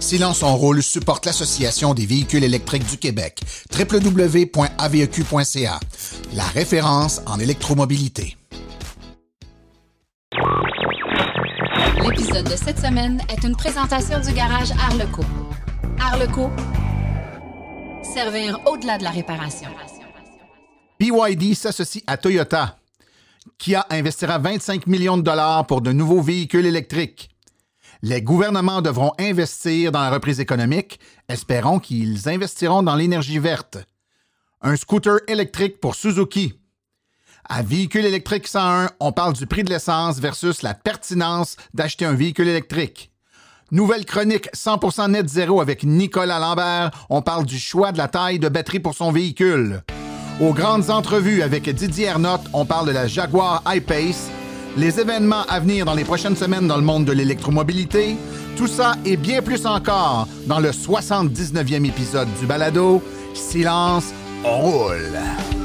Silence en rôle supporte l'Association des véhicules électriques du Québec, www.aveq.ca, la référence en électromobilité. L'épisode de cette semaine est une présentation du garage Arleco. Arleco, servir au-delà de la réparation. BYD s'associe à Toyota. Kia investira 25 millions de dollars pour de nouveaux véhicules électriques. Les gouvernements devront investir dans la reprise économique. Espérons qu'ils investiront dans l'énergie verte. Un scooter électrique pour Suzuki. À Véhicule électrique 101, on parle du prix de l'essence versus la pertinence d'acheter un véhicule électrique. Nouvelle chronique 100% net zéro avec Nicolas Lambert. On parle du choix de la taille de batterie pour son véhicule. Aux grandes entrevues avec Didier Ernotte, on parle de la Jaguar I-Pace les événements à venir dans les prochaines semaines dans le monde de l'électromobilité, tout ça et bien plus encore dans le 79e épisode du balado Silence, on roule.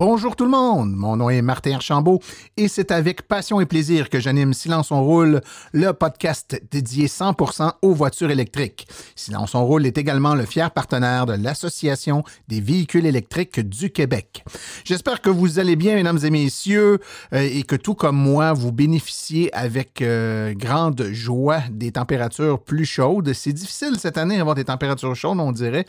Bonjour tout le monde, mon nom est Martin Archambault et c'est avec passion et plaisir que j'anime Silence on roule, le podcast dédié 100% aux voitures électriques. Silence on roule est également le fier partenaire de l'Association des véhicules électriques du Québec. J'espère que vous allez bien mesdames et messieurs euh, et que tout comme moi vous bénéficiez avec euh, grande joie des températures plus chaudes. C'est difficile cette année d'avoir des températures chaudes, on dirait.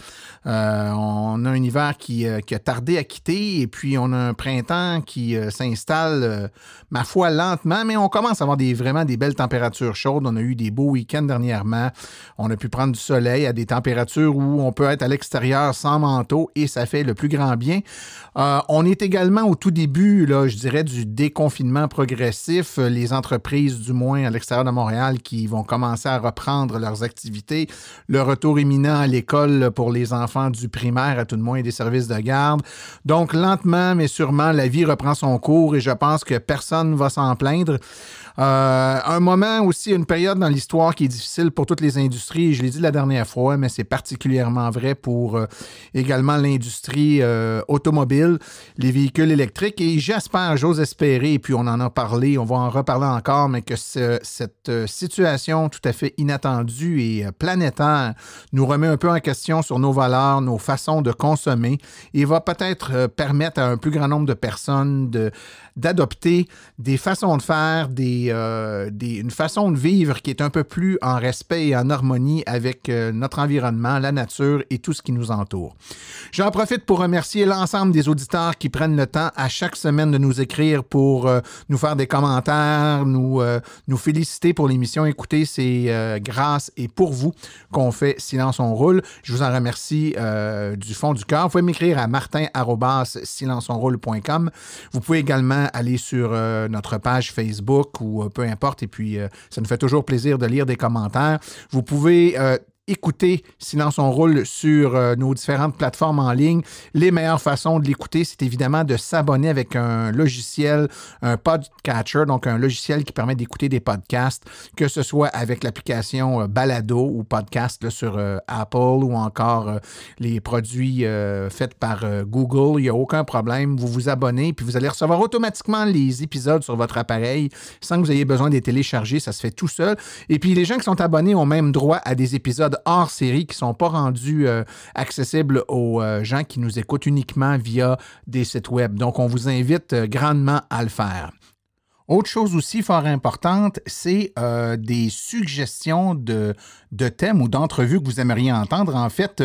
Euh, on a un hiver qui, qui a tardé à quitter et puis on a un printemps qui euh, s'installe, euh, ma foi, lentement, mais on commence à avoir des, vraiment des belles températures chaudes. On a eu des beaux week-ends dernièrement. On a pu prendre du soleil à des températures où on peut être à l'extérieur sans manteau et ça fait le plus grand bien. Euh, on est également au tout début, là, je dirais, du déconfinement progressif. Les entreprises, du moins à l'extérieur de Montréal, qui vont commencer à reprendre leurs activités. Le retour imminent à l'école pour les enfants du primaire, à tout le moins des services de garde. Donc, lentement, mais sûrement, la vie reprend son cours et je pense que personne ne va s'en plaindre. Euh, un moment aussi, une période dans l'histoire qui est difficile pour toutes les industries. Je l'ai dit la dernière fois, mais c'est particulièrement vrai pour euh, également l'industrie euh, automobile, les véhicules électriques. Et j'espère, j'ose espérer, et puis on en a parlé, on va en reparler encore, mais que cette situation tout à fait inattendue et planétaire nous remet un peu en question sur nos valeurs, nos façons de consommer et va peut-être permettre à un plus grand nombre de personnes d'adopter des façons de faire, euh, une façon de vivre qui est un peu plus en respect et en harmonie avec euh, notre environnement, la nature et tout ce qui nous entoure. J'en profite pour remercier l'ensemble des auditeurs qui prennent le temps à chaque semaine de nous écrire pour euh, nous faire des commentaires, nous, nous féliciter pour l'émission. Écoutez, c'est grâce et pour vous qu'on fait Silence on roule. Je vous en remercie du fond du cœur. Vous pouvez m'écrire à martin.silenceonroule.com. Vous pouvez également aller sur notre page Facebook ou euh, peu importe. Et puis, euh, ça nous fait toujours plaisir de lire des commentaires. Vous pouvez écouter Silence on roule sur euh, nos différentes plateformes en ligne. Les meilleures façons de l'écouter, c'est évidemment de s'abonner avec un logiciel, un podcatcher, donc un logiciel qui permet d'écouter des podcasts, que ce soit avec l'application euh, Balado ou podcast sur euh, Apple ou encore les produits faits par Google. Il n'y a aucun problème. Vous vous abonnez puis vous allez recevoir automatiquement les épisodes sur votre appareil sans que vous ayez besoin de les télécharger. Ça se fait tout seul. Et puis les gens qui sont abonnés ont même droit à des épisodes hors série qui ne sont pas rendus euh, accessibles aux euh, gens qui nous écoutent uniquement via des sites web. Donc, on vous invite euh, grandement à le faire. Autre chose aussi fort importante, c'est des suggestions de, de thèmes ou d'entrevues que vous aimeriez entendre. En fait,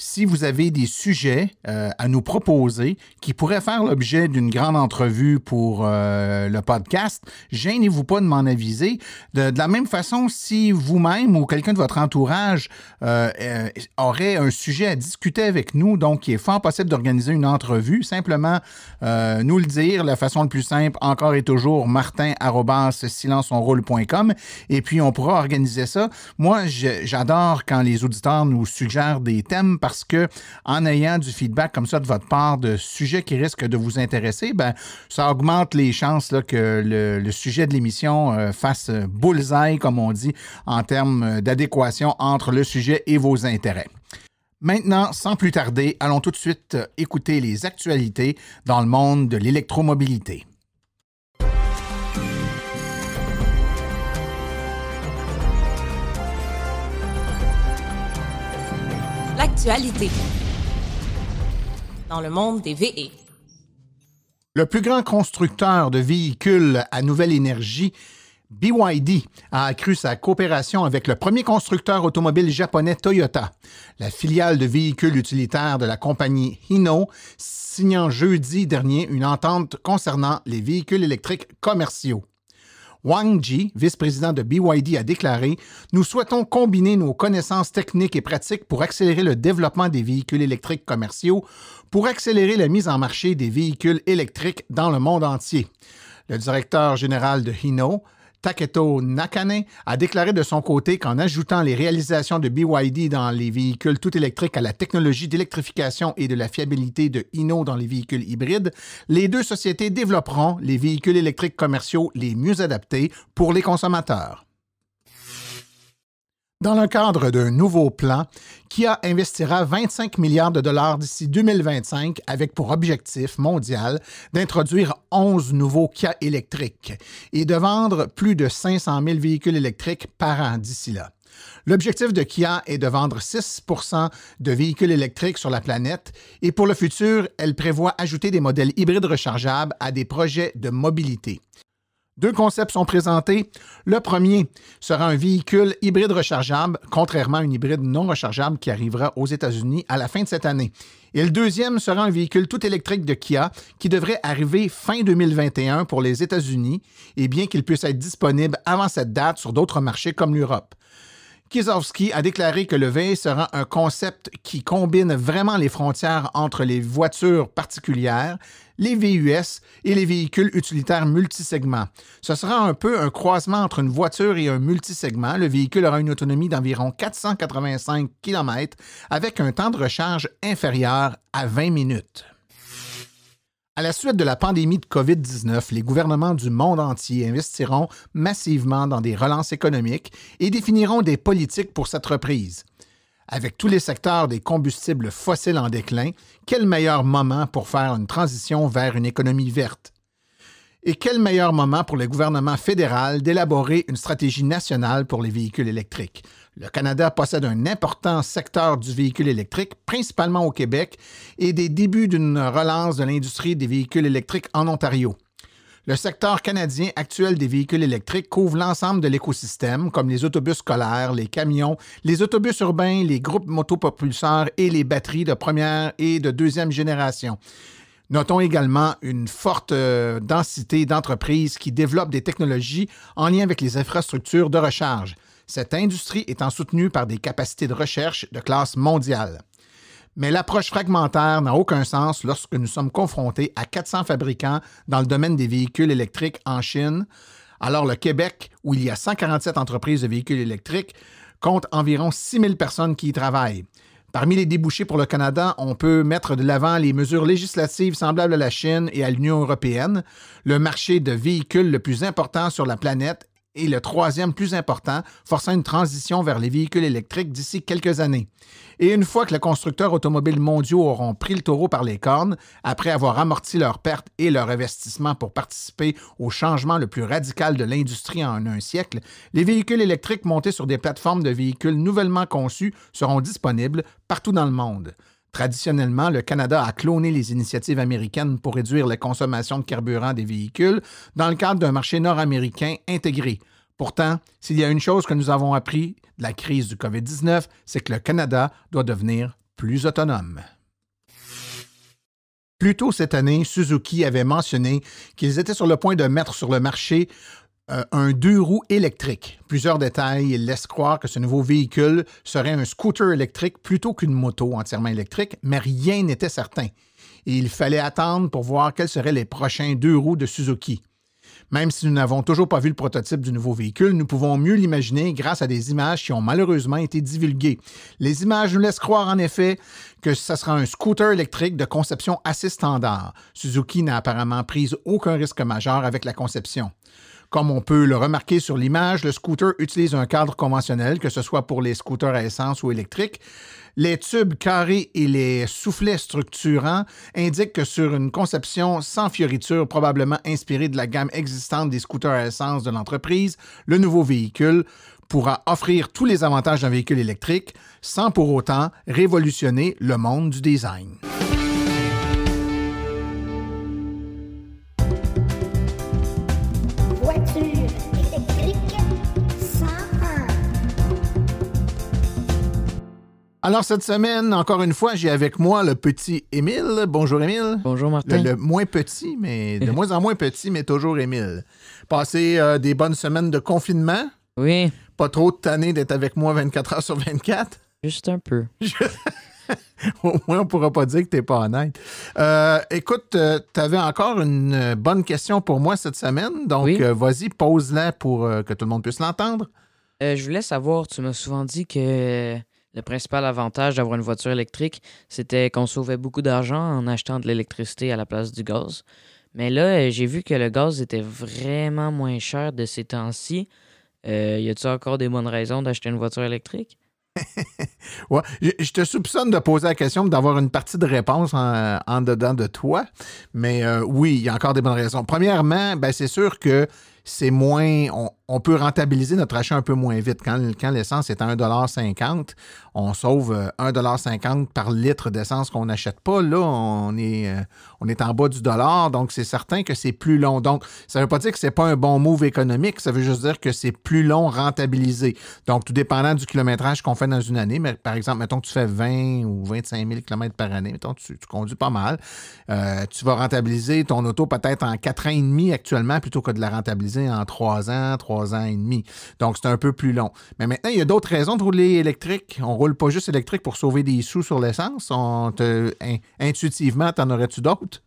si vous avez des sujets euh, à nous proposer qui pourraient faire l'objet d'une grande entrevue pour euh, le podcast, gênez-vous pas de m'en aviser. De, la même façon, si vous-même ou quelqu'un de votre entourage euh, aurait un sujet à discuter avec nous, donc il est fort possible d'organiser une entrevue, simplement nous le dire. La façon la plus simple, encore et toujours, martin.silenceonroule.com et puis on pourra organiser ça. Moi, j'adore quand les auditeurs nous suggèrent des thèmes que en ayant du feedback comme ça de votre part de sujets qui risquent de vous intéresser, ben, ça augmente les chances que le, sujet de l'émission euh, fasse bullseye, comme on dit, en termes d'adéquation entre le sujet et vos intérêts. Maintenant, sans plus tarder, allons tout de suite écouter les actualités dans le monde de l'électromobilité. Dans le monde des VE. Le plus grand constructeur de véhicules à nouvelle énergie BYD a accru sa coopération avec le premier constructeur automobile japonais Toyota, la filiale de véhicules utilitaires de la compagnie Hino, signant jeudi dernier une entente concernant les véhicules électriques commerciaux. Wang Ji, vice-président de BYD, a déclaré Nous souhaitons combiner nos connaissances techniques et pratiques pour accélérer le développement des véhicules électriques commerciaux, pour accélérer la mise en marché des véhicules électriques dans le monde entier. Le directeur général de Hino, Taketo Nakane a déclaré de son côté qu'en ajoutant les réalisations de BYD dans les véhicules tout électriques à la technologie d'électrification et de la fiabilité de Hino dans les véhicules hybrides, les deux sociétés développeront les véhicules électriques commerciaux les mieux adaptés pour les consommateurs. Dans le cadre d'un nouveau plan, Kia investira 25 milliards de dollars d'ici 2025 avec pour objectif mondial d'introduire 11 nouveaux Kia électriques et de vendre plus de 500 000 véhicules électriques par an d'ici là. L'objectif de Kia est de vendre 6% de véhicules électriques sur la planète et pour le futur, elle prévoit ajouter des modèles hybrides rechargeables à des projets de mobilité. Deux concepts sont présentés. Le premier sera un véhicule hybride rechargeable, contrairement à un hybride non rechargeable qui arrivera aux États-Unis à la fin de cette année. Et le deuxième sera un véhicule tout électrique de Kia qui devrait arriver fin 2021 pour les États-Unis, et bien qu'il puisse être disponible avant cette date sur d'autres marchés comme l'Europe. Kizowski a déclaré que le V sera un concept qui combine vraiment les frontières entre les voitures particulières, les VUS et les véhicules utilitaires multisegments. Ce sera un peu un croisement entre une voiture et un multisegment. Le véhicule aura une autonomie d'environ 485 km avec un temps de recharge inférieur à 20 minutes. À la suite de la pandémie de COVID-19, les gouvernements du monde entier investiront massivement dans des relances économiques et définiront des politiques pour cette reprise. Avec tous les secteurs des combustibles fossiles en déclin, quel meilleur moment pour faire une transition vers une économie verte? Et quel meilleur moment pour le gouvernement fédéral d'élaborer une stratégie nationale pour les véhicules électriques? Le Canada possède un important secteur du véhicule électrique, principalement au Québec, et des débuts d'une relance de l'industrie des véhicules électriques en Ontario. Le secteur canadien actuel des véhicules électriques couvre l'ensemble de l'écosystème, comme les autobus scolaires, les camions, les autobus urbains, les groupes motopropulseurs et les batteries de première et de deuxième génération. Notons également une forte euh, densité d'entreprises qui développent des technologies en lien avec les infrastructures de recharge. Cette industrie étant soutenue par des capacités de recherche de classe mondiale. Mais l'approche fragmentaire n'a aucun sens lorsque nous sommes confrontés à 400 fabricants dans le domaine des véhicules électriques en Chine, alors le Québec, où il y a 147 entreprises de véhicules électriques, compte environ 6 000 personnes qui y travaillent. Parmi les débouchés pour le Canada, on peut mettre de l'avant les mesures législatives semblables à la Chine et à l'Union européenne, le marché de véhicules le plus important sur la planète et le troisième plus important, forçant une transition vers les véhicules électriques d'ici quelques années. Et une fois que les constructeurs automobiles mondiaux auront pris le taureau par les cornes, après avoir amorti leurs pertes et leur investissement pour participer au changement le plus radical de l'industrie en un siècle, les véhicules électriques montés sur des plateformes de véhicules nouvellement conçus seront disponibles partout dans le monde. Traditionnellement, le Canada a cloné les initiatives américaines pour réduire la consommation de carburant des véhicules dans le cadre d'un marché nord-américain intégré. Pourtant, s'il y a une chose que nous avons appris de la crise du COVID-19, c'est que le Canada doit devenir plus autonome. Plus tôt cette année, Suzuki avait mentionné qu'ils étaient sur le point de mettre sur le marché euh, un deux roues électrique. Plusieurs détails laissent croire que ce nouveau véhicule serait un scooter électrique plutôt qu'une moto entièrement électrique, mais rien n'était certain. Il fallait attendre pour voir quels seraient les prochains deux roues de Suzuki. Même si nous n'avons toujours pas vu le prototype du nouveau véhicule, nous pouvons mieux l'imaginer grâce à des images qui ont malheureusement été divulguées. Les images nous laissent croire en effet que ce sera un scooter électrique de conception assez standard. Suzuki n'a apparemment pris aucun risque majeur avec la conception. Comme on peut le remarquer sur l'image, le scooter utilise un cadre conventionnel, que ce soit pour les scooters à essence ou électriques. Les tubes carrés et les soufflets structurants indiquent que sur une conception sans fioriture, probablement inspirée de la gamme existante des scooters à essence de l'entreprise, le nouveau véhicule pourra offrir tous les avantages d'un véhicule électrique sans pour autant révolutionner le monde du design. Alors cette semaine, encore une fois, j'ai avec moi le petit Émile. Bonjour Émile. Bonjour Martin. le moins petit, mais de moins en moins petit, mais toujours Émile. Passé euh, des bonnes semaines de confinement. Oui, Pas trop de tanné d'être avec moi 24 heures sur 24. juste un peu. Au moins, on pourra pas dire que t'es pas honnête. Euh, écoute, tu avais encore une euh, bonne question pour moi cette semaine. Donc, Oui. euh, vas-y, pose-la pour euh, que tout le monde puisse l'entendre. Euh, je voulais savoir, tu m'as souvent dit que le principal avantage d'avoir une voiture électrique, c'était qu'on sauvait beaucoup d'argent en achetant de l'électricité à la place du gaz. Mais là, euh, j'ai vu que le gaz était vraiment moins cher de ces temps-ci. Euh, y a-t-il encore des bonnes raisons d'acheter une voiture électrique? Ouais. Je, te soupçonne de poser la question, d'avoir une partie de réponse en, dedans de toi. Mais euh, oui, il y a encore des bonnes raisons. Premièrement, ben, c'est sûr que c'est moins. On peut rentabiliser notre achat un peu moins vite. Quand, quand l'essence est à 1,50 on sauve euh, 1,50 par litre d'essence qu'on n'achète pas. Là, on est, euh, on est en bas du dollar, donc c'est certain que c'est plus long. Donc, ça ne veut pas dire que c'est pas un bon move économique, ça veut juste dire que c'est plus long rentabilisé. Donc, tout dépendant du kilométrage qu'on fait dans une année, mais par exemple, mettons que tu fais 20 ou 25 000 km par année, mettons tu, tu conduis pas mal, euh, tu vas rentabiliser ton auto peut-être en 4 ans et demi actuellement plutôt que de la rentabiliser en 3 ans, 3 ans et demi. Donc, c'est un peu plus long. Mais maintenant, il y a d'autres raisons de rouler électrique. On roule pas juste électrique pour sauver des sous sur l'essence. On te, in- intuitivement, t'en aurais-tu d'autres?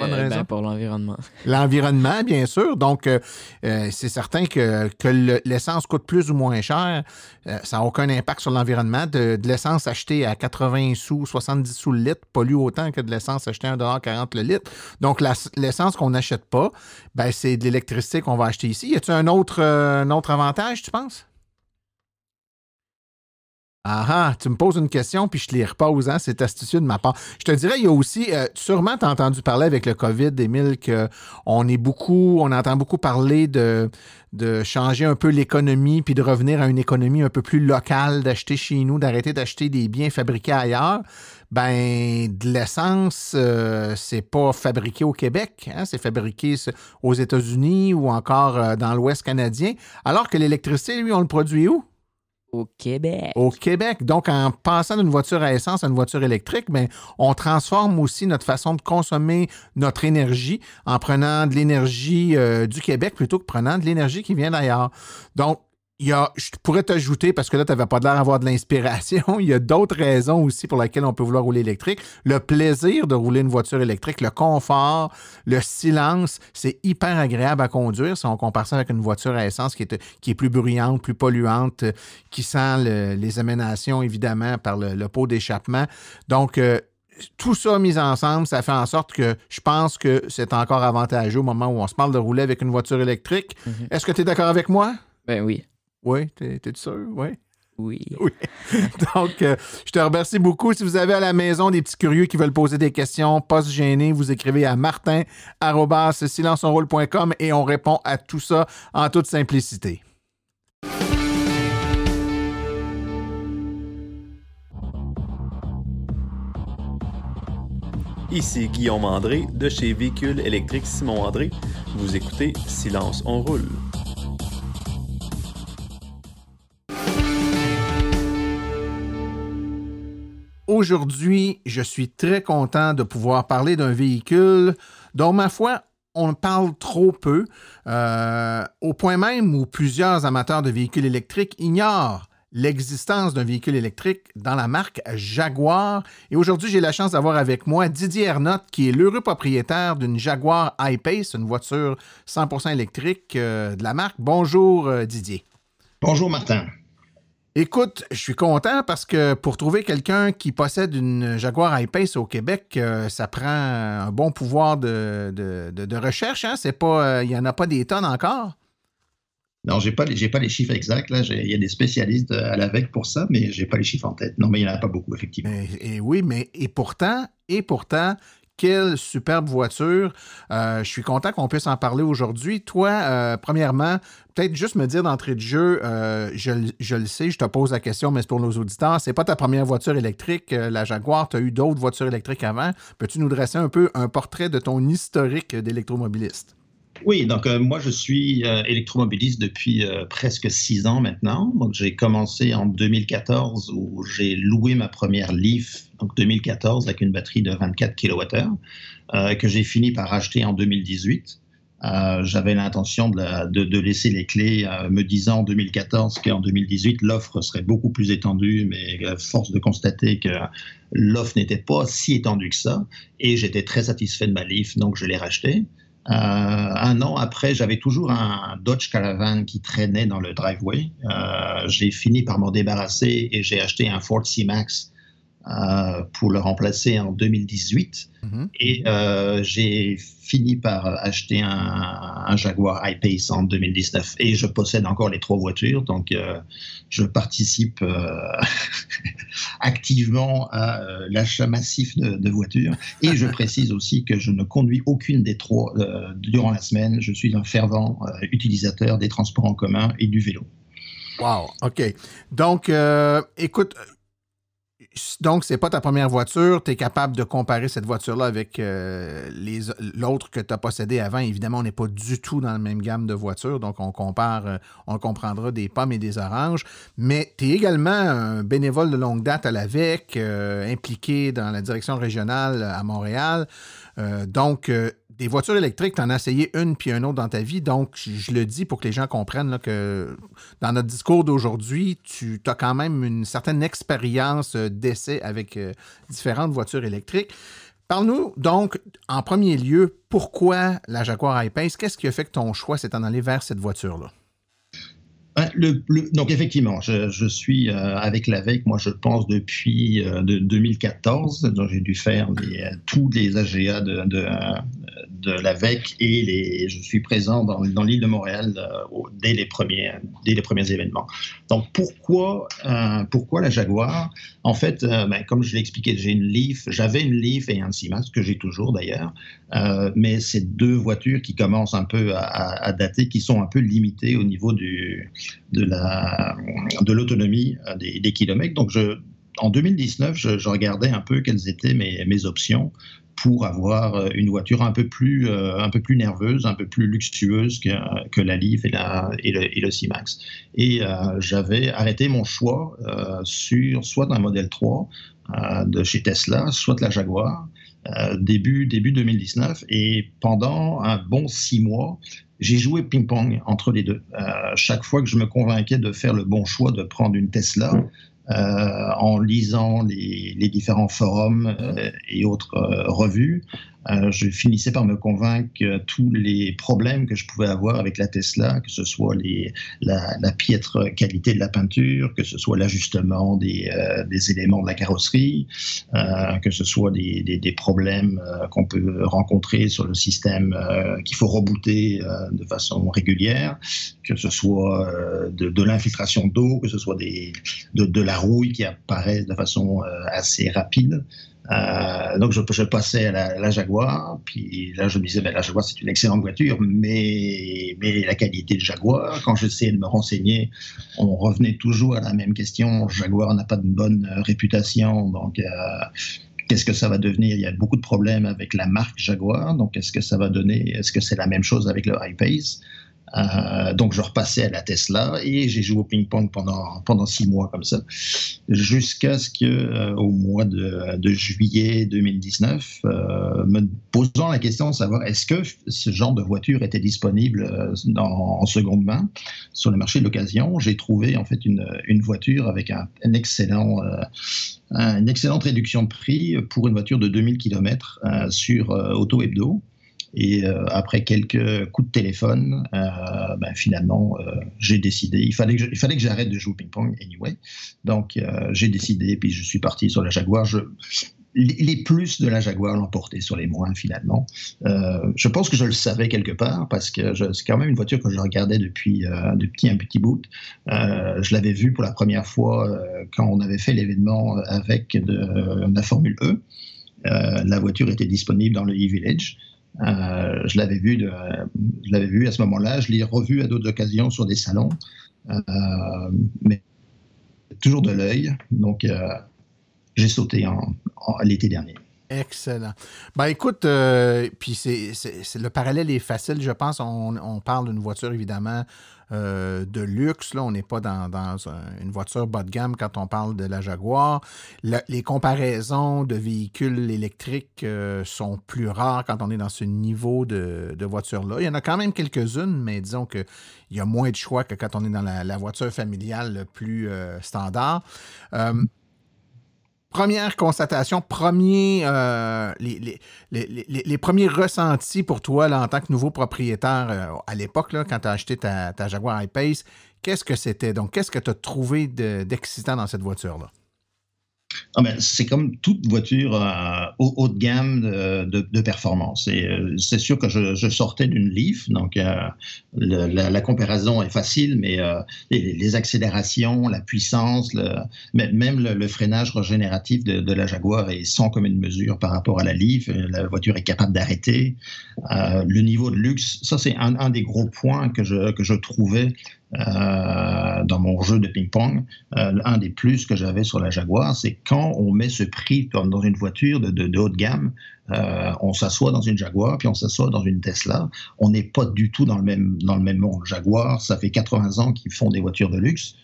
Bonne Euh, raison. ben, pour l'environnement. L'environnement, bien sûr. Donc, euh, euh, c'est certain que, que le- l'essence coûte plus ou moins cher. euh, ça n'a aucun impact sur l'environnement. De, de l'essence achetée à 80 sous, 70 sous le litre pollue autant que de l'essence achetée à 1,40 le litre. Donc, l'essence qu'on n'achète pas, ben, c'est de l'électricité qu'on va acheter ici. Y a-t-il un autre, euh, un autre avantage, tu penses? Ah ah, tu me poses une question, puis je te les repose, hein, c'est astucieux de ma part. Je te dirais, il y a aussi, euh, sûrement tu as entendu parler avec le COVID, Émile, qu'on est beaucoup, on entend beaucoup parler de, de changer un peu l'économie, puis de revenir à une économie un peu plus locale, d'acheter chez nous, d'arrêter d'acheter des biens fabriqués ailleurs. Ben, de l'essence, euh, c'est pas fabriqué au Québec, hein, c'est fabriqué aux États-Unis ou encore euh, dans l'Ouest canadien, alors que l'électricité, lui, on le produit où? Au Québec. au Québec. Donc, en passant d'une voiture à essence à une voiture électrique, ben, on transforme aussi notre façon de consommer notre énergie en prenant de l'énergie euh, du Québec plutôt que prenant de l'énergie qui vient d'ailleurs. Donc, il y a, je pourrais t'ajouter, parce que là, tu n'avais pas l'air d'avoir de l'inspiration, il y a d'autres raisons aussi pour lesquelles on peut vouloir rouler électrique. Le plaisir de rouler une voiture électrique, le confort, le silence, c'est hyper agréable à conduire si on compare ça avec une voiture à essence qui est, qui est plus bruyante, plus polluante, qui sent le- les émanations, évidemment, par le, le pot d'échappement. Donc, euh, tout ça mis ensemble, ça fait en sorte que je pense que c'est encore avantageux au moment où on se parle de rouler avec une voiture électrique. Mhm. Est-ce que tu es d'accord avec moi? Ben oui. Oui, t'es sûr? Oui. Oui. Donc, euh, je te remercie beaucoup. Si vous avez à la maison des petits curieux qui veulent poser des questions, pas se gêner, vous écrivez à martin.silenceonroule.com et on répond à tout ça en toute simplicité. Ici Guillaume André de chez Véhicule électrique Simon André. Vous écoutez Silence on roule. Aujourd'hui, je suis très content de pouvoir parler d'un véhicule dont, ma foi, on parle trop peu, euh, au point même où plusieurs amateurs de véhicules électriques ignorent l'existence d'un véhicule électrique dans la marque Jaguar. Et aujourd'hui, j'ai la chance d'avoir avec moi Didier Ernotte, qui est l'heureux propriétaire d'une Jaguar I-Pace, une voiture 100% électrique euh, de la marque. Bonjour euh, Didier. Bonjour Martin. Écoute, je suis content parce que pour trouver quelqu'un qui possède une Jaguar I-Pace au Québec, euh, ça prend un bon pouvoir de, de, recherche. Hein? C'est pas, il n'y en a pas des tonnes encore. Non, j'ai pas, pas les chiffres exacts. Là, il y a des spécialistes à l'AVEC pour ça, mais j'ai pas les chiffres en tête. Non, mais il n'y en a pas beaucoup, effectivement. Et, oui, mais et pourtant, et pourtant, quelle superbe voiture. Euh, je suis content qu'on puisse en parler aujourd'hui. Toi, euh, premièrement, peut-être juste me dire d'entrée de jeu, euh, je, le sais, je te pose la question, mais c'est pour nos auditeurs. C'est pas ta première voiture électrique, la Jaguar. Tu as eu d'autres voitures électriques avant. Peux-tu nous dresser un peu un portrait de ton historique d'électromobiliste? Oui, donc euh, moi je suis euh, électromobiliste depuis euh, presque six ans maintenant. Donc j'ai commencé en 2014 où j'ai loué ma première Leaf, donc 2014 avec une batterie de 24 kWh, que j'ai fini par acheter en 2018. J'avais l'intention de, de, laisser les clés, me disant en 2014 qu'en 2018 l'offre serait beaucoup plus étendue, mais force de constater que l'offre n'était pas si étendue que ça. Et j'étais très satisfait de ma Leaf, donc je l'ai racheté. Euh, un an après, j'avais toujours un Dodge Caravan qui traînait dans le driveway. Euh, j'ai fini par m'en débarrasser et j'ai acheté un Ford C-Max pour le remplacer en 2018. Mhm. Et euh, j'ai fini par acheter un, Jaguar I-Pace en 2019. Et je possède encore les trois voitures, donc euh, je participe activement à l'achat massif de, voitures. Et je précise aussi que je ne conduis aucune des trois durant la semaine. Je suis un fervent utilisateur des transports en commun et du vélo. Wow, OK. Donc, écoute, donc, c'est pas ta première voiture. Tu es capable de comparer cette voiture-là avec euh, l'autre que tu as possédé avant. Évidemment, on n'est pas du tout dans la même gamme de voitures. Donc, on compare, euh, on comprendra des pommes et des oranges. Mais tu es également un bénévole de longue date à l'AVEC, euh, impliqué dans la direction régionale à Montréal. donc, des voitures électriques, tu en as essayé une puis une autre dans ta vie. Donc, je le dis pour que les gens comprennent que dans notre discours d'aujourd'hui, tu as quand même une certaine expérience euh, d'essai avec euh, différentes voitures électriques. Parle-nous donc, en premier lieu, pourquoi la Jaguar I-Pace? Qu'est-ce qui a fait que ton choix s'est en allé vers cette voiture-là? Le, donc effectivement, je, suis euh, avec l'AVEC, moi je pense depuis de 2014, j'ai dû faire tous les AGA de, l'AVEC et je suis présent dans, l'île de Montréal euh, dès, les premiers, événements. Donc pourquoi, euh, la Jaguar? En fait, euh, ben, comme je l'ai expliqué, j'ai une Leaf, j'avais une Leaf et un C-Max, que j'ai toujours d'ailleurs, mais c'est deux voitures qui commencent un peu à, dater, qui sont un peu limitées au niveau du, de, la, de l'autonomie des, des kilomètres. Donc je, en 2019, je, regardais un peu quelles étaient mes, options pour avoir euh, une voiture un peu plus, euh, un peu plus nerveuse, un peu plus luxueuse que, la Leaf et, le, et le C-Max. Et euh, j'avais arrêté mon choix sur soit un modèle 3 de chez Tesla, soit la Jaguar. début, début 2019 et pendant un bon six mois, j'ai joué ping-pong entre les deux. chaque fois que je me convainquais de faire le bon choix de prendre une Tesla, euh, en lisant les, différents forums euh, et autres euh, revues, euh, je finissais par me convaincre que tous les problèmes que je pouvais avoir avec la Tesla, que ce soit la, piètre qualité de la peinture, que ce soit l'ajustement des, euh, éléments de la carrosserie, euh, que ce soit des, problèmes qu'on peut rencontrer sur le système qu'il faut rebooter de façon régulière, que ce soit de, l'infiltration d'eau, que ce soit de, la rouille qui apparaît de façon assez rapide. Euh, donc je, passais à la, Jaguar, puis là je me disais, ben, la Jaguar c'est une excellente voiture, mais, mais la qualité de Jaguar, quand j'essayais de me renseigner, on revenait toujours à la même question, Jaguar n'a pas de bonne réputation, donc euh, qu'est-ce que ça va devenir? Il y a beaucoup de problèmes avec la marque Jaguar, donc est-ce que ça va donner, est-ce que c'est la même chose avec le I-Pace Euh, donc je repassais à la Tesla et j'ai joué au ping-pong pendant, pendant six mois comme ça, jusqu'à ce que euh, au mois de, juillet 2019, euh, me posant la question de savoir est-ce que ce genre de voiture était disponible en seconde main sur le marché de l'occasion, j'ai trouvé en fait une, voiture avec un, excellent une excellente réduction de prix pour une voiture de 2000 km sur Auto Hebdo. Et euh, après quelques coups de téléphone, euh, ben, finalement, euh, j'ai décidé. Il fallait que j'arrête de jouer au ping-pong anyway. Donc, j'ai décidé, puis je suis parti sur la Jaguar. Les plus de la Jaguar porté sur les moins finalement. Je pense que je le savais quelque part parce que c'est quand même une voiture que je regardais depuis, depuis un petit bout. Je l'avais vue pour la première fois quand on avait fait l'événement avec la Formule E. La voiture était disponible dans le e-Village. Euh, je l'avais vu, je l'avais vu à ce moment-là. Je l'ai revu à d'autres occasions sur des salons, Euh, mais toujours de l'œil. Donc, euh, j'ai sauté en, en- l'été dernier. Excellent. Ben écoute, euh, puis c'est, le parallèle est facile, je pense. On, parle d'une voiture évidemment euh, de luxe. Là, on n'est pas dans, dans un- une voiture bas de gamme quand on parle de la Jaguar. Les comparaisons de véhicules électriques euh, sont plus rares quand on est dans ce niveau de, de voiture-là. Il y en a quand même quelques-unes, mais disons qu'il y a moins de choix que quand on est dans la, voiture familiale plus standard. Première constatation, premier, euh, les, les- les- premiers ressentis pour toi en tant que nouveau propriétaire euh, à l'époque, quand tu as acheté ta, Jaguar I-Pace, qu'est-ce que c'était? Donc, qu'est-ce que tu as trouvé de- d'excitant dans cette voiture-là? Ah ben, c'est comme toute voiture euh, haut, de gamme de, performance. Euh, c'est sûr que je, sortais d'une Leaf, donc euh, la, comparaison est facile, mais les, accélérations, la puissance, même le, freinage régénératif de, la Jaguar est sans commune mesure par rapport à la Leaf. La voiture est capable d'arrêter. Le niveau de luxe, ça c'est un, des gros points que je trouvais euh, dans mon jeu de ping-pong. Euh, un des plus que j'avais sur la Jaguar, c'est quand on met ce prix dans une voiture de, de, de haute gamme, euh, on s'assoit dans une Jaguar, puis on s'assoit dans une Tesla. On n'est pas du tout dans le même, dans le même monde. Jaguar, ça fait 80 ans qu'ils font des voitures de luxe.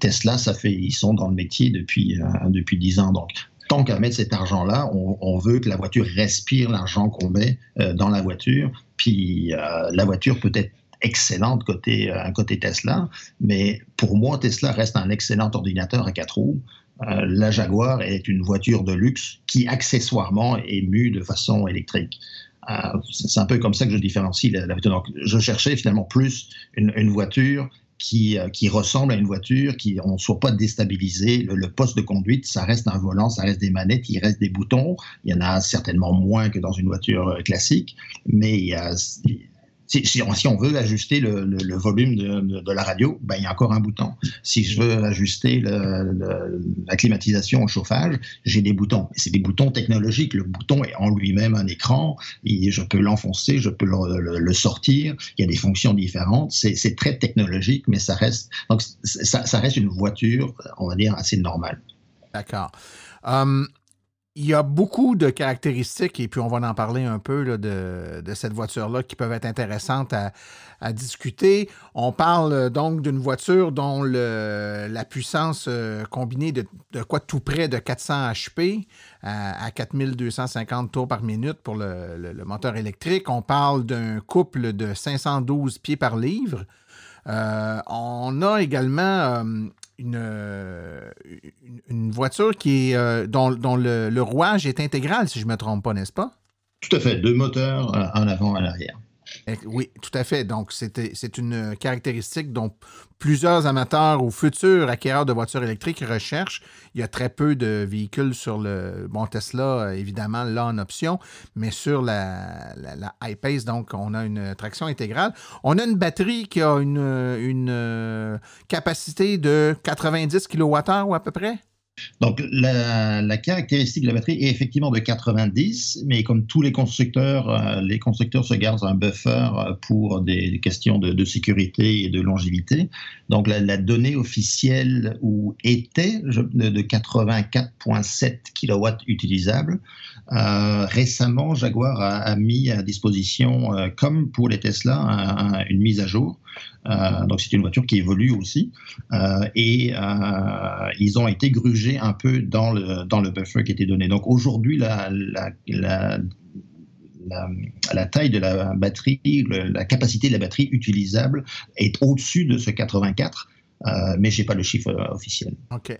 Tesla, ça fait, ils sont dans le métier depuis, depuis 10 ans. Donc, tant qu'à mettre cet argent-là, on, veut que la voiture respire l'argent qu'on met dans la voiture. Puis la voiture peut être excellente côté, euh, côté Tesla, mais pour moi, Tesla reste un excellent ordinateur à quatre roues. Euh, la Jaguar est une voiture de luxe qui accessoirement est mue de façon électrique. Euh, c'est un peu comme ça que je différencie la, la. Donc, je cherchais finalement plus une, voiture qui, qui ressemble à une voiture, qui ne soit pas déstabilisé. Le, le poste de conduite, ça reste un volant, ça reste des manettes, il reste des boutons. Il y en a certainement moins que dans une voiture classique, mais il y a, si, on, veut ajuster le, volume de, la radio, ben, il y a encore un bouton. Si je veux ajuster la climatisation au chauffage, j'ai des boutons. C'est des boutons technologiques. Le bouton est en lui-même un écran. Je peux l'enfoncer, je peux le, sortir. Il y a des fonctions différentes. C'est très technologique, mais ça reste, donc ça, reste une voiture, on va dire, assez normale. D'accord. Um, il y a beaucoup de caractéristiques, et puis on va en parler un peu de, cette voiture-là qui peuvent être intéressantes à, discuter. On parle donc d'une voiture dont la puissance euh, combinée de, quoi tout près de 400 HP à, à 4250 tours par minute pour le, moteur électrique. On parle d'un couple de 512 pieds par livre. Euh, on a également euh, une, une, voiture qui est, euh, dont, dont le, le, rouage est intégral, si je ne me trompe pas, n'est-ce pas? Tout à fait. Deux moteurs, en avant et en arrière. Oui, tout à fait. Donc, c'est une caractéristique dont plusieurs amateurs ou futurs acquéreurs de voitures électriques recherchent. Il y a très peu de véhicules sur le bon Tesla, évidemment, là en option, mais sur la, la, I-Pace, donc, on a une traction intégrale. On a une batterie qui a une, une capacité de 90 kWh à peu près? Donc, la, caractéristique de la batterie est effectivement de 90, mais comme tous les constructeurs, euh, les constructeurs se gardent un buffer euh, pour des, questions de, sécurité et de longévité. Donc, la, donnée officielle où était de, de 84,7 kW utilisables. Euh, récemment, Jaguar a, mis à disposition, euh, comme pour les Tesla, un, un, une mise à jour euh, donc c'est une voiture qui évolue aussi. Et ils ont été grugés un peu dans le, dans le buffer qui était donné. Donc aujourd'hui, la, la, la taille de la batterie, la capacité de la batterie utilisable est au-dessus de ce 84, euh, mais je n'ai pas le chiffre officiel. OK.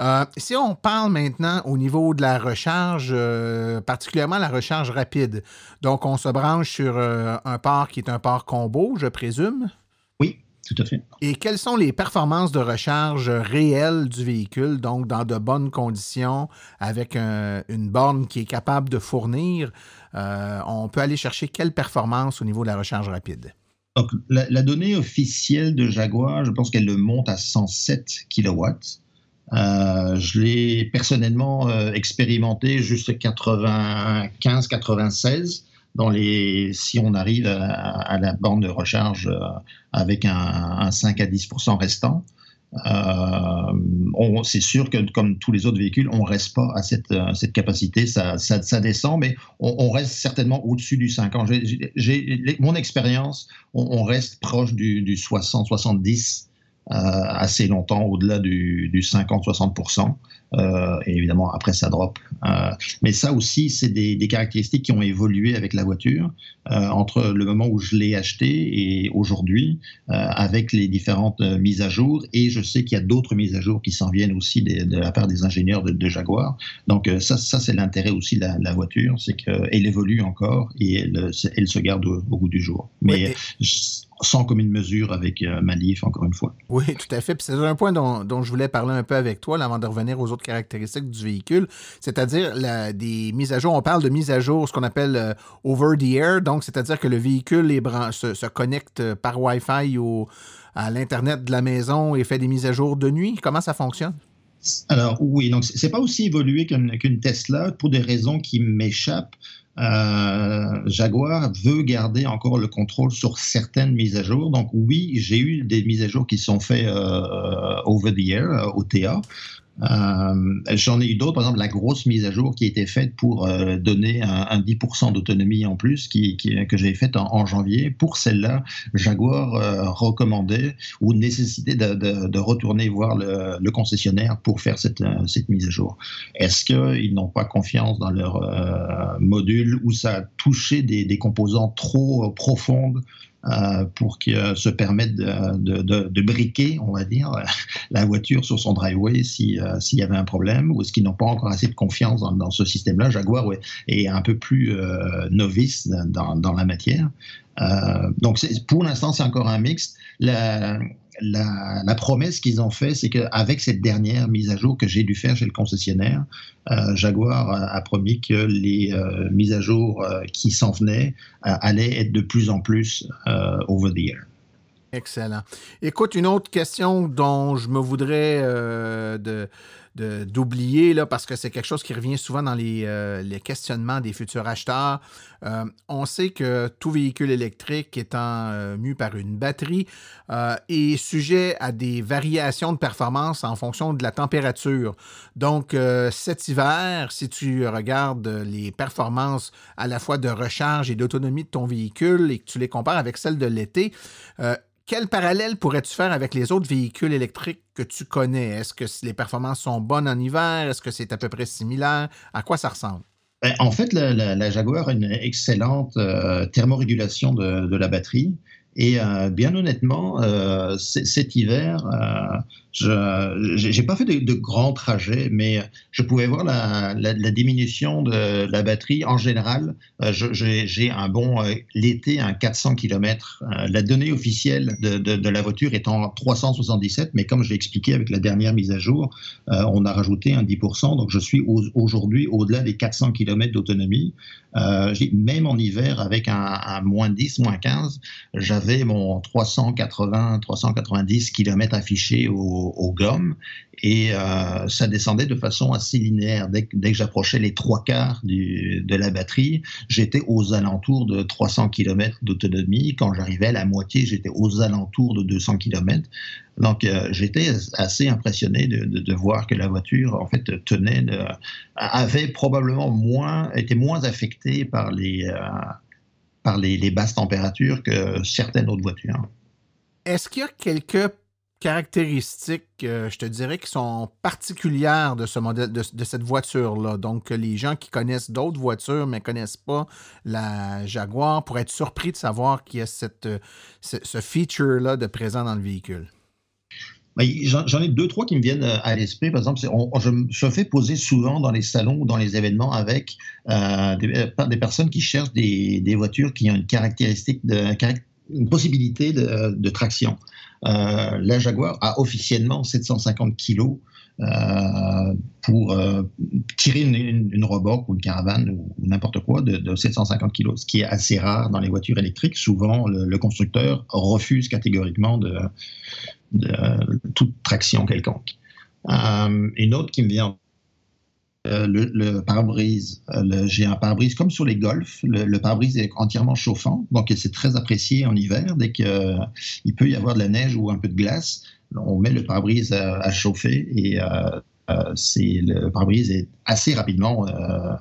Euh, si on parle maintenant au niveau de la recharge, particulièrement la recharge rapide, donc on se branche sur un port qui est un port combo, je présume? Oui, tout à fait. Et quelles sont les performances de recharge réelles du véhicule, donc dans de bonnes conditions, avec un, une borne qui est capable de fournir? Euh, on peut aller chercher quelle performance au niveau de la recharge rapide? Donc, la, la donnée officielle de Jaguar, je pense qu'elle le monte à 107 kW. Euh, je l'ai personnellement euh, expérimenté jusqu'à 95-96 dans les, si on arrive à, la bande de recharge euh, avec un, un 5 à 10% restant. C'est sûr que comme tous les autres véhicules, on reste pas à cette, capacité, ça, descend, mais on, reste certainement au-dessus du 50. J'ai, mon expérience, on, reste proche du, du 60-70 euh, assez longtemps, au-delà du, du 50-60%. Euh, et évidemment, après, ça drop. Euh, mais ça aussi, c'est des, des, caractéristiques qui ont évolué avec la voiture euh, entre le moment où je l'ai acheté et aujourd'hui, euh, avec les différentes euh, mises à jour. Et je sais qu'il y a d'autres mises à jour qui s'en viennent aussi des, de la part des ingénieurs de, de Jaguar. Donc ça, ça c'est l'intérêt aussi de la, la voiture, c'est qu'elle évolue encore et elle, elle se garde au, au, bout du jour. Mais oui, sans commune mesure avec euh, Malif, encore une fois. Oui, tout à fait. Puis c'est un point dont, dont, je voulais parler un peu avec toi là, avant de revenir aux autres caractéristiques du véhicule, c'est-à-dire des mises à jour. On parle de mise à jour, ce qu'on appelle euh, over the air, donc c'est-à-dire que le véhicule est se, se, connecte par Wi-Fi au, à l'Internet de la maison et fait des mises à jour de nuit. Comment ça fonctionne? Alors oui, donc c'est pas aussi évolué qu'une qu Tesla pour des raisons qui m'échappent. Euh, Jaguar veut garder encore le contrôle sur certaines mises à jour. Donc oui, j'ai eu des mises à jour qui sont faites euh, over the air, euh, OTA. Euh, J'en ai eu d'autres, par exemple la grosse mise à jour qui a été faite pour euh, donner un, un 10% d'autonomie en plus, que j'ai faite en, janvier. Pour celle-là, Jaguar euh, recommandait ou nécessitait de, retourner voir le, concessionnaire pour faire cette, mise à jour. Est-ce qu'ils n'ont pas confiance dans leur module ou ça a touché des, des composants trop profondes pour que, se permettre de, de, briquer, on va dire, la voiture sur son driveway s'il euh, y avait un problème, ou est-ce qu'ils n'ont pas encore assez de confiance dans, ce système-là. Jaguar est un peu plus euh, novice dans, la matière. Euh, donc pour l'instant, c'est encore un mix. La, la, promesse qu'ils ont fait, c'est qu'avec cette dernière mise à jour que j'ai dû faire chez le concessionnaire, euh, Jaguar a, promis que les euh, mises à jour euh, qui s'en venaient allaient être de plus en plus over the air. Excellent. Écoute, une autre question dont je me voudrais de d'oublier, parce que c'est quelque chose qui revient souvent dans les, euh, questionnements des futurs acheteurs. Euh, on sait que tout véhicule électrique étant euh, mu par une batterie euh, est sujet à des variations de performance en fonction de la température. Donc, cet hiver, si tu regardes les performances à la fois de recharge et d'autonomie de ton véhicule et que tu les compares avec celles de l'été, quel parallèle pourrais-tu faire avec les autres véhicules électriques que tu connais? Est-ce que les performances sont bonnes en hiver? Est-ce que c'est à peu près similaire? À quoi ça ressemble? Ben, en fait, la, Jaguar a une excellente euh, thermorégulation de, la batterie. Et euh, bien honnêtement, euh, cet hiver, je n'ai pas fait de, grands trajets, mais je pouvais voir la, diminution de la batterie. En général, euh, j'ai un bon euh, l'été, un 400 km. Euh, la donnée officielle de, la voiture est en 377, mais comme je l'ai expliqué avec la dernière mise à jour, on a rajouté un 10%. Donc je suis au, aujourd'hui au-delà des 400 km d'autonomie. même en hiver, avec un, un moins 10, moins 15, j'avais mon 380, 390 km affiché au gommes et euh, ça descendait de façon assez linéaire. Dès, que- dès que j'approchais les trois quarts du- de la batterie, j'étais aux alentours de 300 km d'autonomie. Quand j'arrivais à la moitié, j'étais aux alentours de 200 km. Donc euh, j'étais assez impressionné de, de- voir que la voiture en fait tenait, avait probablement moins, était moins affectée par les euh, par les, les basses températures que certaines autres voitures. Est-ce qu'il y a quelques caractéristiques, euh, je te dirais, qui sont particulières de ce modèle, de, cette voiture-là? Donc, que les gens qui connaissent d'autres voitures mais connaissent pas la Jaguar pourraient être surpris de savoir qu'il y a cette, euh, ce, feature-là de présent dans le véhicule. J'en ai deux, trois qui me viennent euh, à l'esprit. Par exemple, je me fais poser souvent dans les salons ou dans les événements avec euh, des, euh, personnes qui cherchent des, des voitures qui ont une caractéristique, de, une possibilité de, traction. Euh, la Jaguar a officiellement 750 kilos euh, pour euh, tirer une, une, remorque ou une caravane ou, n'importe quoi de, de 750 kilos, ce qui est assez rare dans les voitures électriques. Souvent, le, constructeur refuse catégoriquement de, toute traction quelconque. Une autre qui me vient, euh, le, le pare-brise. Euh, J'ai un pare-brise comme sur les Golf. Le, le pare-brise est entièrement chauffant, donc c'est très apprécié en hiver. Dès qu'il peut y avoir de la neige ou un peu de glace, on met le pare-brise à, à chauffer et euh, euh, c'est le pare-brise est assez rapidement euh,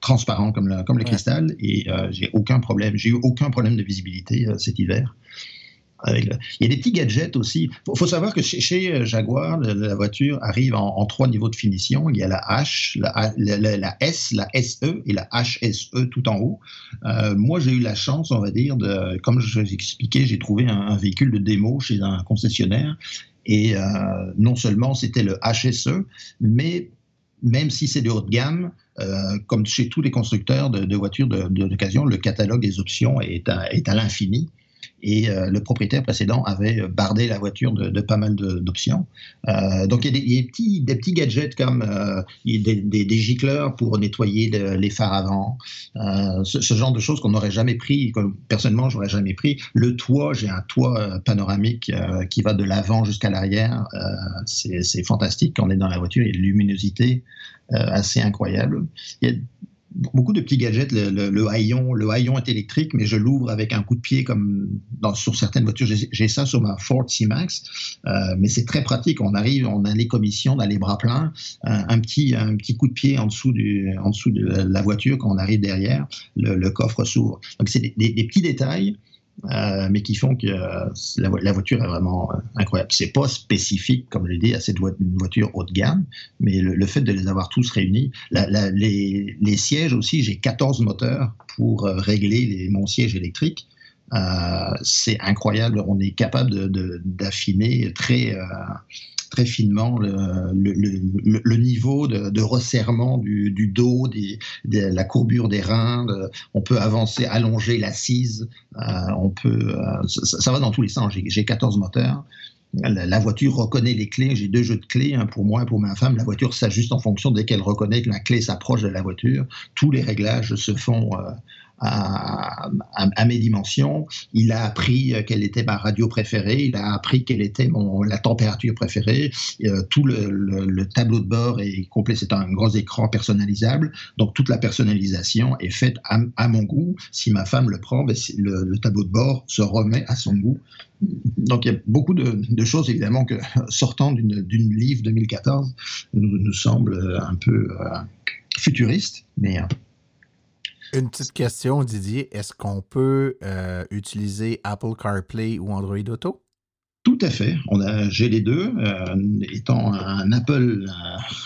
transparent comme le, comme le Ouais. cristal et euh, j'ai aucun problème. J'ai eu aucun problème de visibilité euh, cet hiver. Il y a des petits gadgets aussi. Il faut, savoir que chez, chez Jaguar, la, voiture arrive en, trois niveaux de finition. Il y a la H, la, S, la SE et la HSE tout en haut. Euh, moi, j'ai eu la chance, on va dire, comme je vous expliquais, j'ai trouvé un, véhicule de démo chez un concessionnaire. Et euh, non seulement c'était le HSE, mais même si c'est de haut de gamme, euh, comme chez tous les constructeurs de, voitures d'occasion, le catalogue des options est à l'infini. Et euh, le propriétaire précédent avait bardé la voiture de, pas mal d'options. Euh, donc il y a, des, petits, gadgets comme euh, des, gicleurs pour nettoyer le- les phares avant, euh, ce, genre de choses qu'on n'aurait jamais pris, que personnellement j'aurais jamais pris. Le toit, j'ai un toit euh, panoramique euh, qui va de l'avant jusqu'à l'arrière. Euh, c'est fantastique quand on est dans la voiture, il y a une luminosité euh, assez incroyable. Il y a beaucoup de petits gadgets, le, le- le haillon, est électrique, mais je l'ouvre avec un coup de pied comme dans, sur certaines voitures. J'ai ça sur ma Ford C-Max, euh, mais c'est très pratique. On arrive, on a les commissions, on a les bras pleins, un, petit, un petit coup de pied en dessous, du, en dessous de la voiture quand on arrive derrière, le, coffre s'ouvre. Donc c'est des petits détails. Euh, mais qui font que euh, la, vo- la voiture est vraiment euh, incroyable. C'est pas spécifique, comme je l'ai dit, à cette voiture haut de gamme, mais le, le fait de les avoir tous réunis, la- la- les, les sièges aussi, j'ai 14 moteurs pour euh, régler les, mon siège électrique. C'est incroyable, on est capable de- de- d'affiner très, très finement le, le- niveau de, resserrement du, dos, de la courbure des reins. on peut avancer, allonger l'assise. euh, on peut, euh, ça, va dans tous les sens. J'ai j'ai 14 moteurs. La, la voiture reconnaît les clés. J'ai deux jeux de clés, un pour moi et pour ma femme. La voiture s'ajuste en fonction dès qu'elle reconnaît que la clé s'approche de la voiture. Tous les réglages se font euh, à, mes dimensions. Il a appris quelle était ma radio préférée. Il a appris quelle était mon, la température préférée. Euh, tout le, le- le tableau de bord est complet. C'est un gros écran personnalisable. Donc toute la personnalisation est faite à, mon goût. Si ma femme le prend, ben, le, le tableau de bord se remet à son goût. Donc il y a beaucoup de, choses évidemment que sortant d'une livre 2014 nous, nous semble un peu euh, futuriste, mais euh, Une petite question, Didier. Est-ce qu'on peut euh, utiliser Apple CarPlay ou Android Auto? Tout à fait. On a, j'ai les deux. Euh, étant un Apple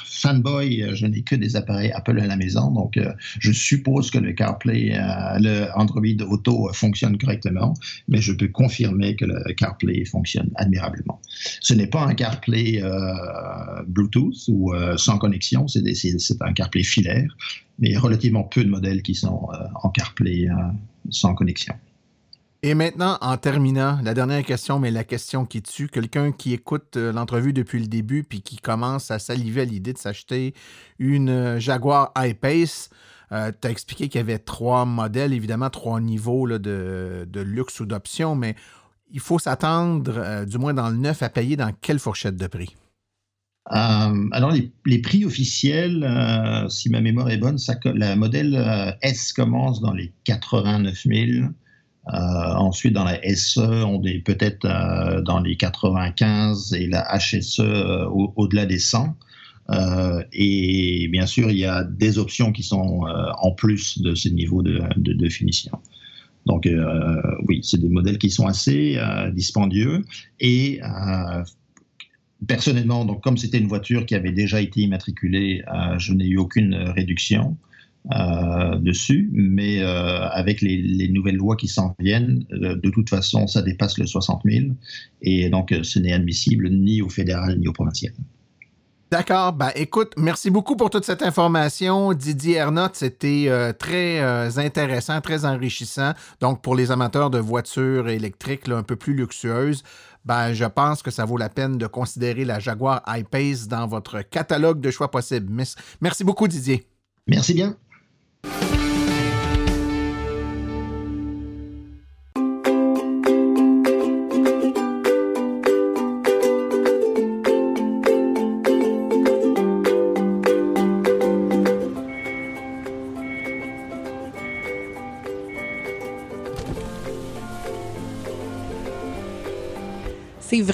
fanboy, je n'ai que des appareils Apple à la maison, donc euh, je suppose que le CarPlay, euh, le Android Auto fonctionne correctement, mais je peux confirmer que le CarPlay fonctionne admirablement. Ce n'est pas un CarPlay Bluetooth ou sans connexion, c'est, c'est, un CarPlay filaire, mais relativement peu de modèles qui sont en CarPlay sans connexion. Et maintenant, en terminant, la dernière question, mais la question qui tue, quelqu'un qui écoute euh, l'entrevue depuis le début puis qui commence à saliver à l'idée de s'acheter une euh, Jaguar I-Pace, euh, tu as expliqué qu'il y avait trois modèles, évidemment trois niveaux de, luxe ou d'options, mais il faut s'attendre, du moins dans le neuf, à payer dans quelle fourchette de prix? Alors, les, prix officiels, si ma mémoire est bonne, ça, la modèle S commence dans les 89 000. Ensuite, dans la SE, on est peut-être dans les 95 et la HSE au-delà des 100. et bien sûr, il y a des options qui sont en plus de ce niveau de, finition. Donc oui, c'est des modèles qui sont assez dispendieux et personnellement, donc comme c'était une voiture qui avait déjà été immatriculée, euh, je n'ai eu aucune réduction euh, dessus, mais euh, avec les, les, nouvelles lois qui s'en viennent, euh, de toute façon, ça dépasse le 60 000, et donc ce n'est admissible ni au fédéral ni au provincial. D'accord. Ben, écoute, merci beaucoup pour toute cette information. Didier Ernotte, c'était euh, très euh, intéressant, très enrichissant. Donc, pour les amateurs de voitures électriques là, un peu plus luxueuses, ben, je pense que ça vaut la peine de considérer la Jaguar I-Pace dans votre catalogue de choix possibles. Merci beaucoup, Didier. Merci bien.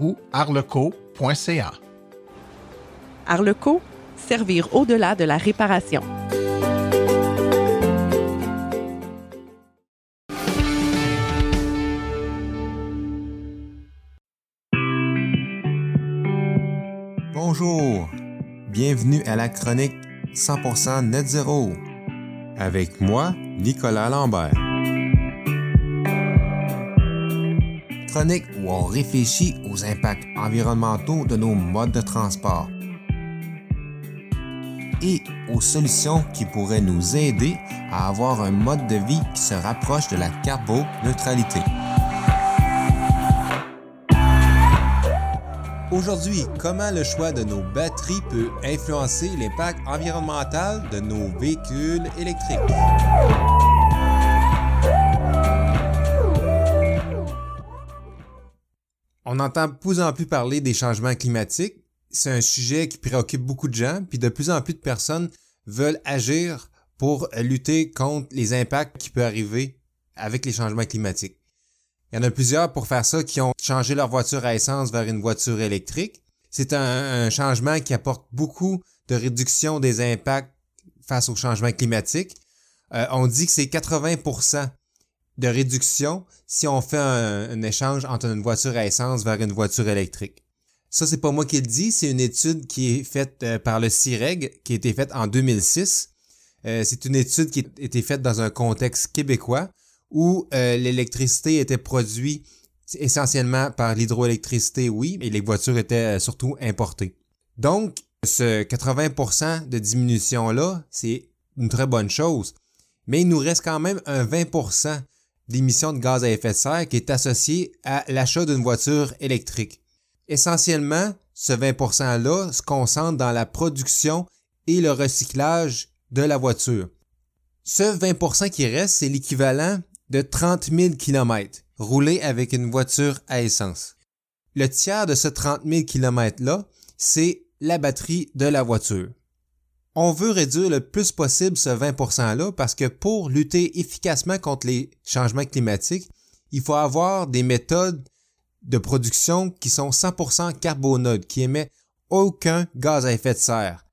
ou arleco.ca. Arleco, servir au-delà de la réparation. Bonjour, bienvenue à la chronique 100% Net Zéro avec moi, Nicolas Lambert. Chronique on réfléchit aux impacts environnementaux de nos modes de transport et aux solutions qui pourraient nous aider à avoir un mode de vie qui se rapproche de la carboneutralité. Aujourd'hui, comment le choix de nos batteries peut influencer l'impact environnemental de nos véhicules électriques? On entend de plus en plus parler des changements climatiques. C'est un sujet qui préoccupe beaucoup de gens, puis de plus en plus de personnes veulent agir pour lutter contre les impacts qui peuvent arriver avec les changements climatiques. Il y en a plusieurs pour faire ça qui ont changé leur voiture à essence vers une voiture électrique. C'est un, changement qui apporte beaucoup de réduction des impacts face au changement climatique. Euh, on dit que c'est 80% de réduction si on fait un, échange entre une voiture à essence vers une voiture électrique. Ça, c'est pas moi qui le dis, c'est une étude qui est faite euh, par le CIREG, qui a été faite en 2006. Euh, c'est une étude qui a été faite dans un contexte québécois où euh, l'électricité était produite essentiellement par l'hydroélectricité, oui, et les voitures étaient euh, surtout importées. Donc, ce 80% de diminution-là, c'est une très bonne chose. Mais il nous reste quand même un 20% d'émissions de gaz à effet de serre qui est associé à l'achat d'une voiture électrique. Essentiellement, ce 20%-là se concentre dans la production et le recyclage de la voiture. Ce 20% qui reste, c'est l'équivalent de 30 000 km roulés avec une voiture à essence. Le tiers de ce 30 000 km-là, c'est la batterie de la voiture. On veut réduire le plus possible ce 20%-là parce que pour lutter efficacement contre les changements climatiques, il faut avoir des méthodes de production qui sont 100% carboneutres, qui émettent aucun gaz à effet de serre.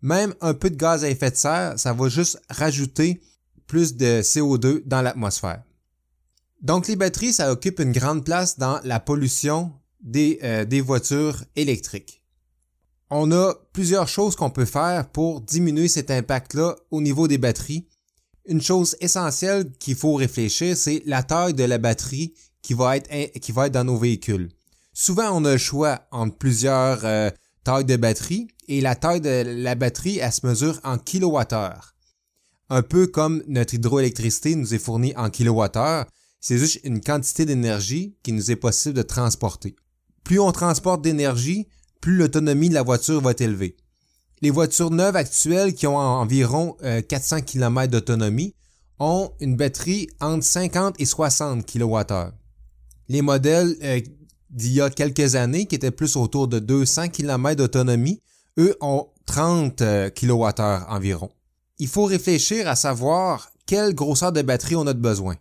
Même un peu de gaz à effet de serre, ça va juste rajouter plus de CO2 dans l'atmosphère. Donc les batteries, ça occupe une grande place dans la pollution des, euh, des voitures électriques. On a plusieurs choses qu'on peut faire pour diminuer cet impact-là au niveau des batteries. Une chose essentielle qu'il faut réfléchir, c'est la taille de la batterie qui va être, dans nos véhicules. Souvent, on a le choix entre plusieurs euh, tailles de batterie et la taille de la batterie, elle se mesure en kilowattheures. Un peu comme notre hydroélectricité nous est fournie en kilowattheures, c'est juste une quantité d'énergie qui nous est possible de transporter. Plus on transporte d'énergie, plus l'autonomie de la voiture va être élevée. Les voitures neuves actuelles qui ont environ 400 euh, km d'autonomie ont une batterie entre 50 et 60 kWh. Les modèles euh, d'il y a quelques années, qui étaient plus autour de 200 km d'autonomie, eux ont 30 euh, kWh environ. Il faut réfléchir à savoir quelle grosseur de batterie on a besoin.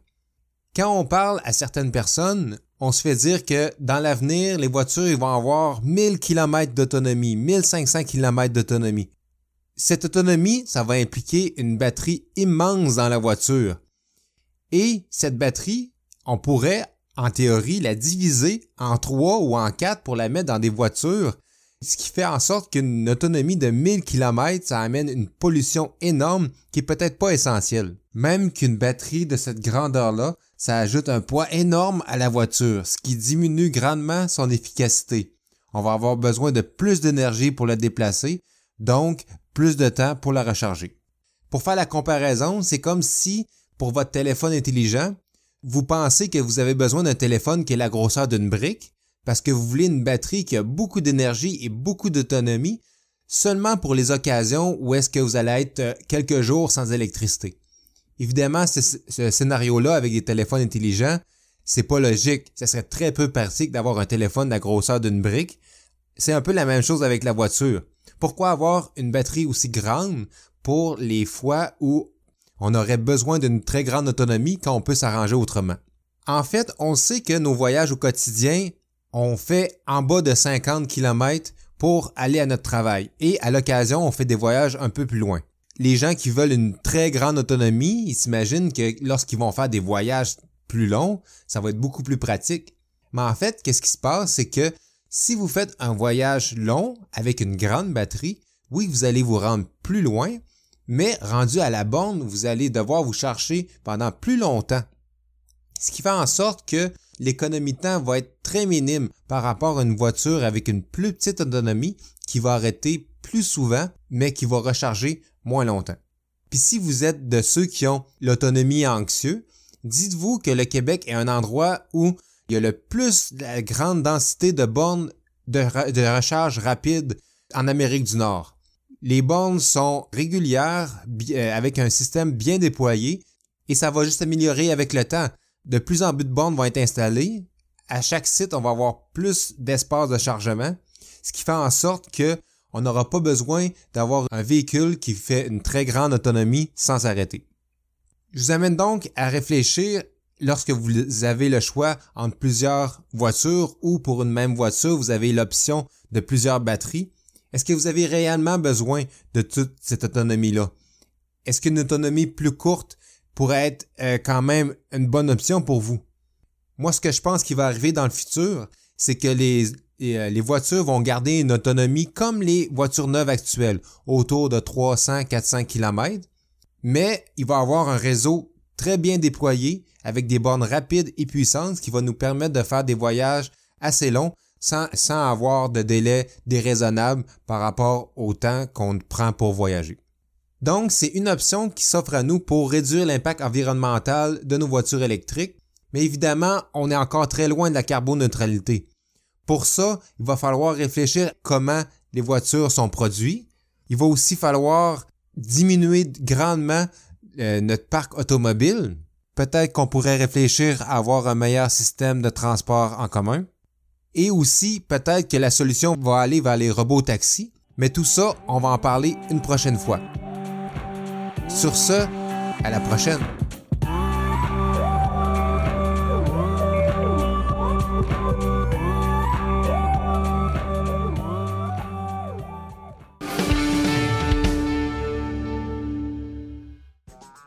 Quand on parle à certaines personnes, on se fait dire que dans l'avenir, les voitures vont avoir 1000 km d'autonomie, 1500 km d'autonomie. Cette autonomie, ça va impliquer une batterie immense dans la voiture. Et cette batterie, on pourrait en théorie, la diviser en trois ou en quatre pour la mettre dans des voitures, ce qui fait en sorte qu'une autonomie de 1000 km, ça amène une pollution énorme qui est peut-être pas essentielle. Même qu'une batterie de cette grandeur-là, ça ajoute un poids énorme à la voiture, ce qui diminue grandement son efficacité. On va avoir besoin de plus d'énergie pour la déplacer, donc plus de temps pour la recharger. Pour faire la comparaison, c'est comme si, pour votre téléphone intelligent, vous pensez que vous avez besoin d'un téléphone qui est la grosseur d'une brique parce que vous voulez une batterie qui a beaucoup d'énergie et beaucoup d'autonomie seulement pour les occasions où est-ce que vous allez être euh, quelques jours sans électricité. Évidemment, ce, ce scénario-là avec des téléphones intelligents, c'est pas logique. Ça serait très peu pratique d'avoir un téléphone de la grosseur d'une brique. C'est un peu la même chose avec la voiture. Pourquoi avoir une batterie aussi grande pour les fois où on aurait besoin d'une très grande autonomie quand on peut s'arranger autrement? En fait, on sait que nos voyages au quotidien, on fait en bas de 50 km pour aller à notre travail et à l'occasion, on fait des voyages un peu plus loin. Les gens qui veulent une très grande autonomie, ils s'imaginent que lorsqu'ils vont faire des voyages plus longs, ça va être beaucoup plus pratique. Mais en fait, qu'est-ce qui se passe, c'est que si vous faites un voyage long avec une grande batterie, oui, vous allez vous rendre plus loin, mais rendu à la borne, vous allez devoir vous chercher pendant plus longtemps. Ce qui fait en sorte que l'économie de temps va être très minime par rapport à une voiture avec une plus petite autonomie qui va arrêter plus souvent, mais qui va recharger moins longtemps. Puis si vous êtes de ceux qui ont l'autonomie anxieux, dites-vous que le Québec est un endroit où il y a le plus de grande densité de bornes de, de recharge rapide en Amérique du Nord. Les bornes sont régulières euh, avec un système bien déployé et ça va juste améliorer avec le temps. De plus en plus de bornes vont être installées. À chaque site, on va avoir plus d'espace de chargement, ce qui fait en sorte que on n'aura pas besoin d'avoir un véhicule qui fait une très grande autonomie sans arrêter. Je vous amène donc à réfléchir lorsque vous avez le choix entre plusieurs voitures ou pour une même voiture, vous avez l'option de plusieurs batteries. Est-ce que vous avez réellement besoin de toute cette autonomie-là? Est-ce qu'une autonomie plus courte pourrait être euh, quand même une bonne option pour vous? Moi, ce que je pense qui va arriver dans le futur, c'est que les, euh, les voitures vont garder une autonomie comme les voitures neuves actuelles, autour de 300-400 km, mais il va avoir un réseau très bien déployé avec des bornes rapides et puissantes qui va nous permettre de faire des voyages assez longs sans, sans avoir de délai déraisonnable par rapport au temps qu'on prend pour voyager. Donc, c'est une option qui s'offre à nous pour réduire l'impact environnemental de nos voitures électriques, mais évidemment, on est encore très loin de la carboneutralité. Pour ça, il va falloir réfléchir comment les voitures sont produites. Il va aussi falloir diminuer grandement euh, notre parc automobile. Peut-être qu'on pourrait réfléchir à avoir un meilleur système de transport en commun. Et aussi, peut-être que la solution va aller vers les robots taxis. Mais tout ça, on va en parler une prochaine fois. Sur ce, à la prochaine.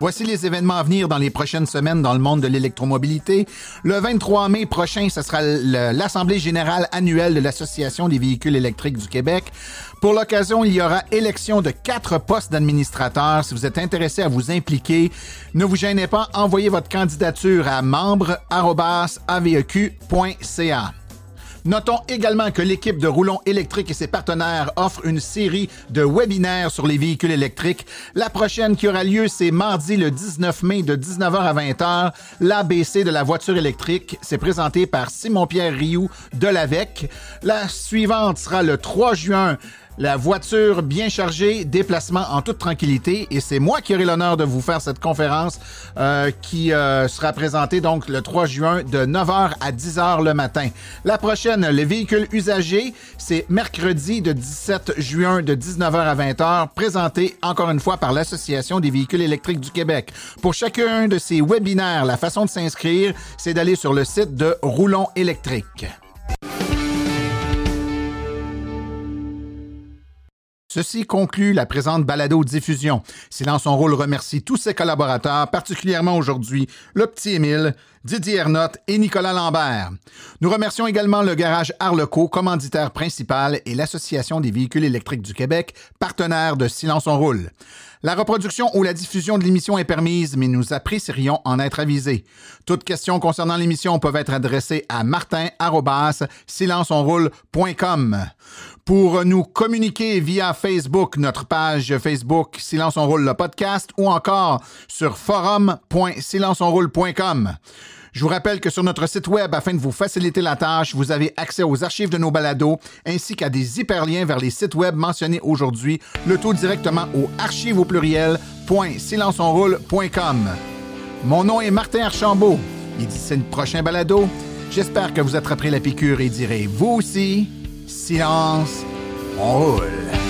Voici les événements à venir dans les prochaines semaines dans le monde de l'électromobilité. Le 23 mai prochain, ce sera l'Assemblée générale annuelle de l'Association des véhicules électriques du Québec. Pour l'occasion, il y aura élection de quatre postes d'administrateurs. Si vous êtes intéressé à vous impliquer, ne vous gênez pas, envoyez votre candidature à membre.aveq.ca. Notons également que l'équipe de Roulon électrique et ses partenaires offrent une série de webinaires sur les véhicules électriques. La prochaine qui aura lieu, c'est mardi le 19 mai de 19h à 20h. L'ABC de la voiture électrique, c'est présenté par Simon-Pierre Rioux de l'AVEC. La suivante sera le 3 juin la voiture bien chargée, déplacement en toute tranquillité. Et c'est moi qui aurai l'honneur de vous faire cette conférence euh, qui euh, sera présentée donc le 3 juin de 9h à 10h le matin. La prochaine, les véhicules usagés, c'est mercredi de 17 juin de 19h à 20h, présenté encore une fois par l'Association des véhicules électriques du Québec. Pour chacun de ces webinaires, la façon de s'inscrire, c'est d'aller sur le site de Roulon électrique. Ceci conclut la présente balado-diffusion. Silence son rôle remercie tous ses collaborateurs, particulièrement aujourd'hui le petit Émile, Didier Ernotte et Nicolas Lambert. Nous remercions également le garage Arleco, commanditaire principal, et l'Association des véhicules électriques du Québec, partenaire de Silence on roule. La reproduction ou la diffusion de l'émission est permise, mais nous apprécierions en être avisés. Toutes questions concernant l'émission peuvent être adressées à martin-silenceonroule.com. Pour nous communiquer via Facebook, notre page Facebook Silence on roule le podcast ou encore sur forum.silenceonroule.com. Je vous rappelle que sur notre site web, afin de vous faciliter la tâche, vous avez accès aux archives de nos balados ainsi qu'à des hyperliens vers les sites web mentionnés aujourd'hui, le tout directement au archive au pluriel Mon nom est Martin Archambault. Et d'ici le prochain balado, j'espère que vous attraperez la piqûre et direz vous aussi, silence, on roule.